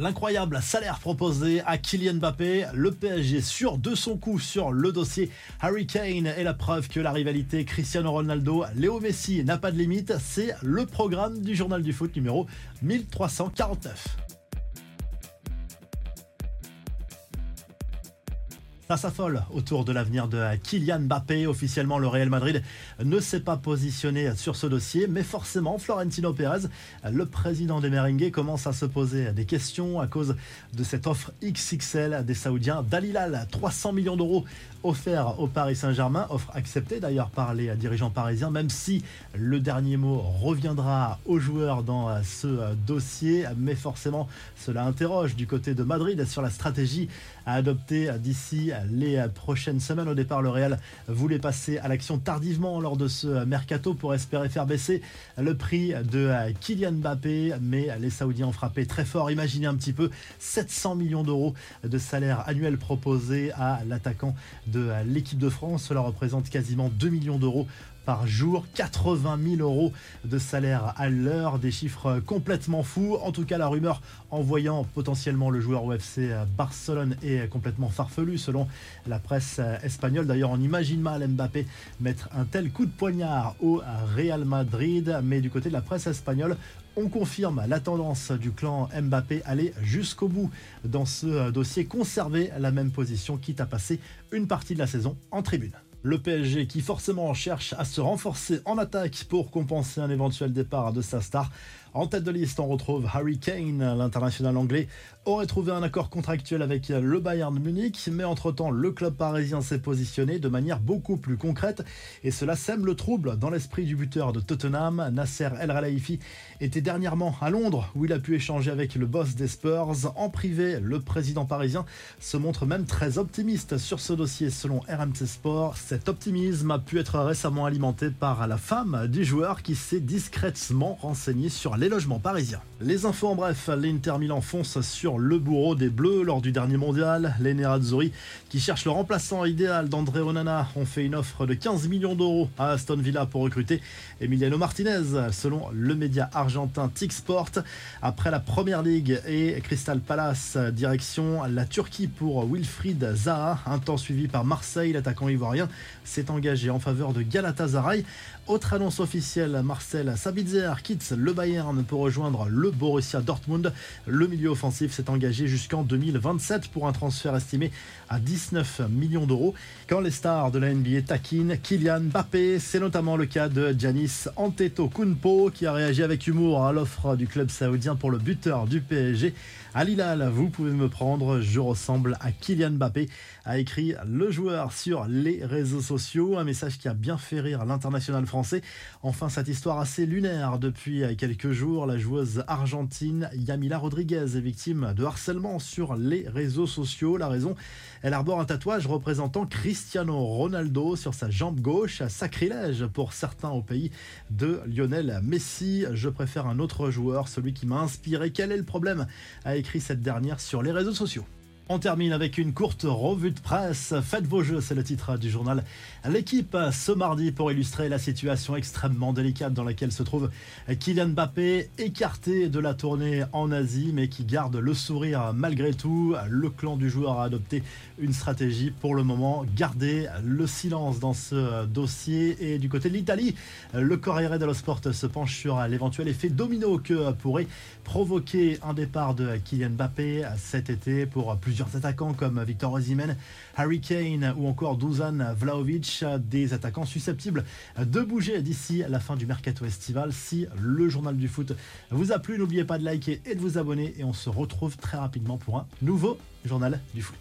L'incroyable salaire proposé à Kylian Mbappé, le PSG sûr de son coup sur le dossier. Harry Kane est la preuve que la rivalité Cristiano Ronaldo, Léo Messi n'a pas de limite, c'est le programme du journal du foot numéro 1349. Ça s'affole autour de l'avenir de Kylian Mbappé. Officiellement, le Real Madrid ne s'est pas positionné sur ce dossier, mais forcément, Florentino Pérez, le président des Merengues, commence à se poser des questions à cause de cette offre XXL des Saoudiens. Dalilal, 300 millions d'euros offerts au Paris Saint-Germain, offre acceptée d'ailleurs par les dirigeants parisiens, même si le dernier mot reviendra aux joueurs dans ce dossier. Mais forcément, cela interroge du côté de Madrid sur la stratégie à adopter d'ici les prochaines semaines. Au départ, le Real voulait passer à l'action tardivement lors de ce mercato pour espérer faire baisser le prix de Kylian Mbappé, mais les Saoudiens ont frappé très fort. Imaginez un petit peu 700 millions d'euros de salaire annuel proposé à l'attaquant de l'équipe de France. Cela représente quasiment 2 millions d'euros par jour, 80 000 euros de salaire à l'heure, des chiffres complètement fous. En tout cas, la rumeur en voyant potentiellement le joueur UFC Barcelone est complètement farfelue selon la presse espagnole. D'ailleurs, on imagine mal Mbappé mettre un tel coup de poignard au Real Madrid, mais du côté de la presse espagnole, on confirme la tendance du clan Mbappé aller jusqu'au bout dans ce dossier, conserver la même position, quitte à passer une partie de la saison en tribune. Le PSG qui forcément cherche à se renforcer en attaque pour compenser un éventuel départ de sa star. En tête de liste, on retrouve Harry Kane, l'international anglais, aurait trouvé un accord contractuel avec le Bayern Munich, mais entre-temps, le club parisien s'est positionné de manière beaucoup plus concrète et cela sème le trouble dans l'esprit du buteur de Tottenham. Nasser El Khelaifi était dernièrement à Londres où il a pu échanger avec le boss des Spurs. En privé, le président parisien se montre même très optimiste sur ce dossier selon RMC Sport. Cet optimisme a pu être récemment alimenté par la femme du joueur qui s'est discrètement renseigné sur les logements parisiens. Les infos en bref, l'Inter Milan fonce sur le bourreau des Bleus lors du dernier mondial. Les Nerazzurri, qui cherchent le remplaçant idéal d'André Onana, ont fait une offre de 15 millions d'euros à Aston Villa pour recruter Emiliano Martinez, selon le média argentin Tixport. Après la Première Ligue et Crystal Palace, direction la Turquie pour Wilfried Zaha, un temps suivi par Marseille, l'attaquant ivoirien s'est engagé en faveur de Galatasaray. Autre annonce officielle, Marcel Sabitzer quitte le Bayern pour rejoindre le Borussia Dortmund. Le milieu offensif s'est engagé jusqu'en 2027 pour un transfert estimé à 19 millions d'euros. Quand les stars de la NBA taquinent Kylian Mbappé, c'est notamment le cas de Giannis Antetokounmpo qui a réagi avec humour à l'offre du club saoudien pour le buteur du PSG. À Lilal, vous pouvez me prendre, je ressemble à Kylian Mbappé, a écrit le joueur sur les réseaux sociaux. Un message qui a bien fait rire l'international français Enfin, cette histoire assez lunaire depuis quelques jours, la joueuse argentine Yamila Rodriguez est victime de harcèlement sur les réseaux sociaux. La raison, elle arbore un tatouage représentant Cristiano Ronaldo sur sa jambe gauche. Sacrilège pour certains au pays de Lionel Messi. Je préfère un autre joueur, celui qui m'a inspiré. Quel est le problème a écrit cette dernière sur les réseaux sociaux. On termine avec une courte revue de presse. Faites vos jeux, c'est le titre du journal. L'équipe ce mardi pour illustrer la situation extrêmement délicate dans laquelle se trouve Kylian Mbappé, écarté de la tournée en Asie, mais qui garde le sourire malgré tout. Le clan du joueur a adopté une stratégie pour le moment, garder le silence dans ce dossier. Et du côté de l'Italie, le Corriere dello Sport se penche sur l'éventuel effet domino que pourrait provoquer un départ de Kylian Mbappé cet été pour attaquants comme Victor Osimhen, Harry Kane ou encore Dusan Vlaovic, des attaquants susceptibles de bouger d'ici la fin du mercato estival. Si le journal du foot vous a plu, n'oubliez pas de liker et de vous abonner et on se retrouve très rapidement pour un nouveau journal du foot.